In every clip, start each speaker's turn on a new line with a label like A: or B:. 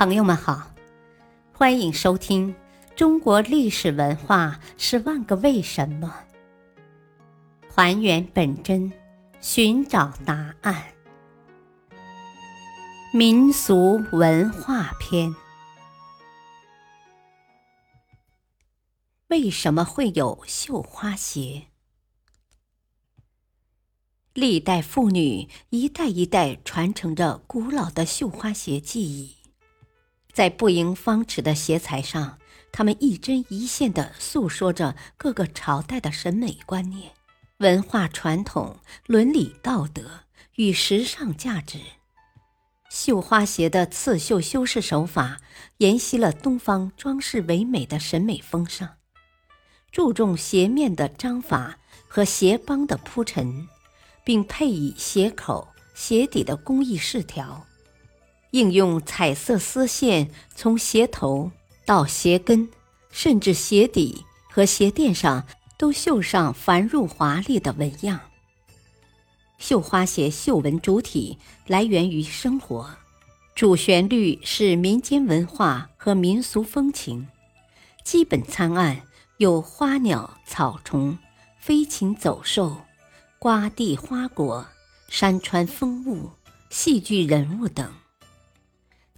A: 朋友们好，欢迎收听《中国历史文化十万个为什么》，还原本真，寻找答案。民俗文化篇：为什么会有绣花鞋？历代妇女一代一代传承着古老的绣花鞋技艺。在不盈方尺的鞋材上，他们一针一线地诉说着各个朝代的审美观念、文化传统、伦理道德与时尚价值。绣花鞋的刺绣修饰手法沿袭了东方装饰唯美的审美风尚，注重鞋面的章法和鞋帮的铺陈，并配以鞋口、鞋底的工艺饰条。应用彩色丝线，从鞋头到鞋跟，甚至鞋底和鞋垫上，都绣上繁缛华丽的纹样。绣花鞋绣纹主体来源于生活，主旋律是民间文化和民俗风情，基本参案有花鸟草虫、飞禽走兽、瓜地花果、山川风物、戏剧人物等。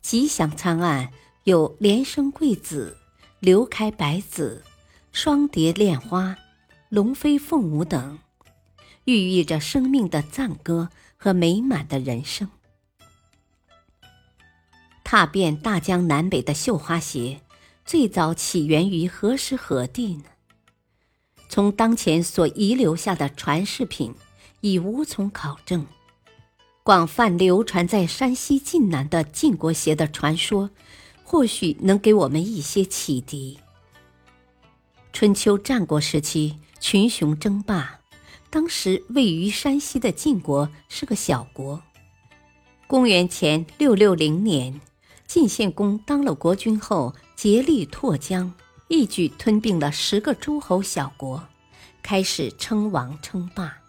A: 吉祥参案有连生贵子、流开百子、双蝶恋花、龙飞凤舞等，寓意着生命的赞歌和美满的人生。踏遍大江南北的绣花鞋，最早起源于何时何地呢？从当前所遗留下的传世品，已无从考证。广泛流传在山西晋南的晋国鞋的传说，或许能给我们一些启迪。春秋战国时期，群雄争霸，当时位于山西的晋国是个小国。公元前六六零年，晋献公当了国君后，竭力拓疆，一举吞并了十个诸侯小国，开始称王称霸。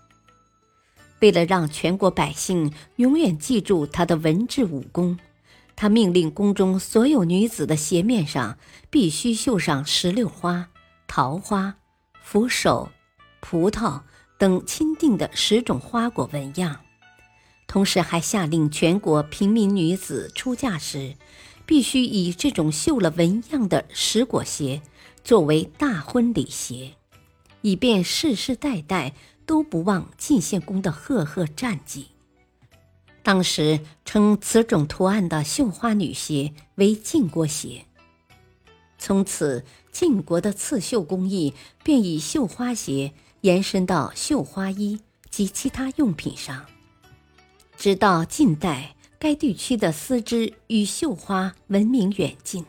A: 为了让全国百姓永远记住他的文治武功，他命令宫中所有女子的鞋面上必须绣上石榴花、桃花、扶手、葡萄等钦定的十种花果纹样。同时，还下令全国平民女子出嫁时，必须以这种绣了纹样的石果鞋作为大婚礼鞋，以便世世代代。都不忘晋献公的赫赫战绩。当时称此种图案的绣花女鞋为晋国鞋。从此，晋国的刺绣工艺便以绣花鞋延伸到绣花衣及其他用品上。直到近代，该地区的丝织与绣花闻名远近，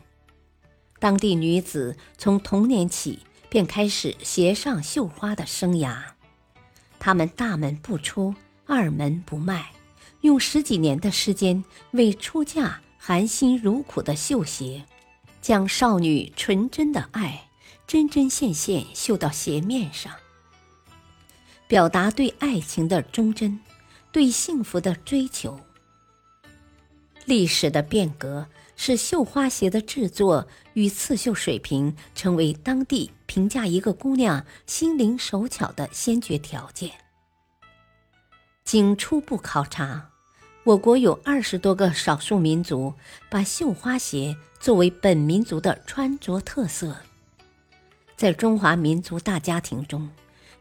A: 当地女子从童年起便开始鞋上绣花的生涯。他们大门不出，二门不迈，用十几年的时间为出嫁含辛茹苦的绣鞋，将少女纯真的爱针针线线绣到鞋面上，表达对爱情的忠贞，对幸福的追求。历史的变革使绣花鞋的制作与刺绣水平成为当地评价一个姑娘心灵手巧的先决条件。经初步考察，我国有二十多个少数民族把绣花鞋作为本民族的穿着特色。在中华民族大家庭中，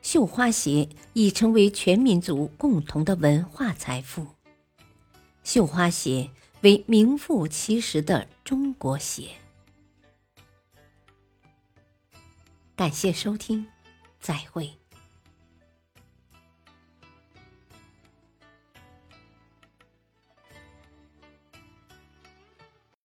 A: 绣花鞋已成为全民族共同的文化财富。绣花鞋。为名副其实的中国鞋。感谢收听，再会。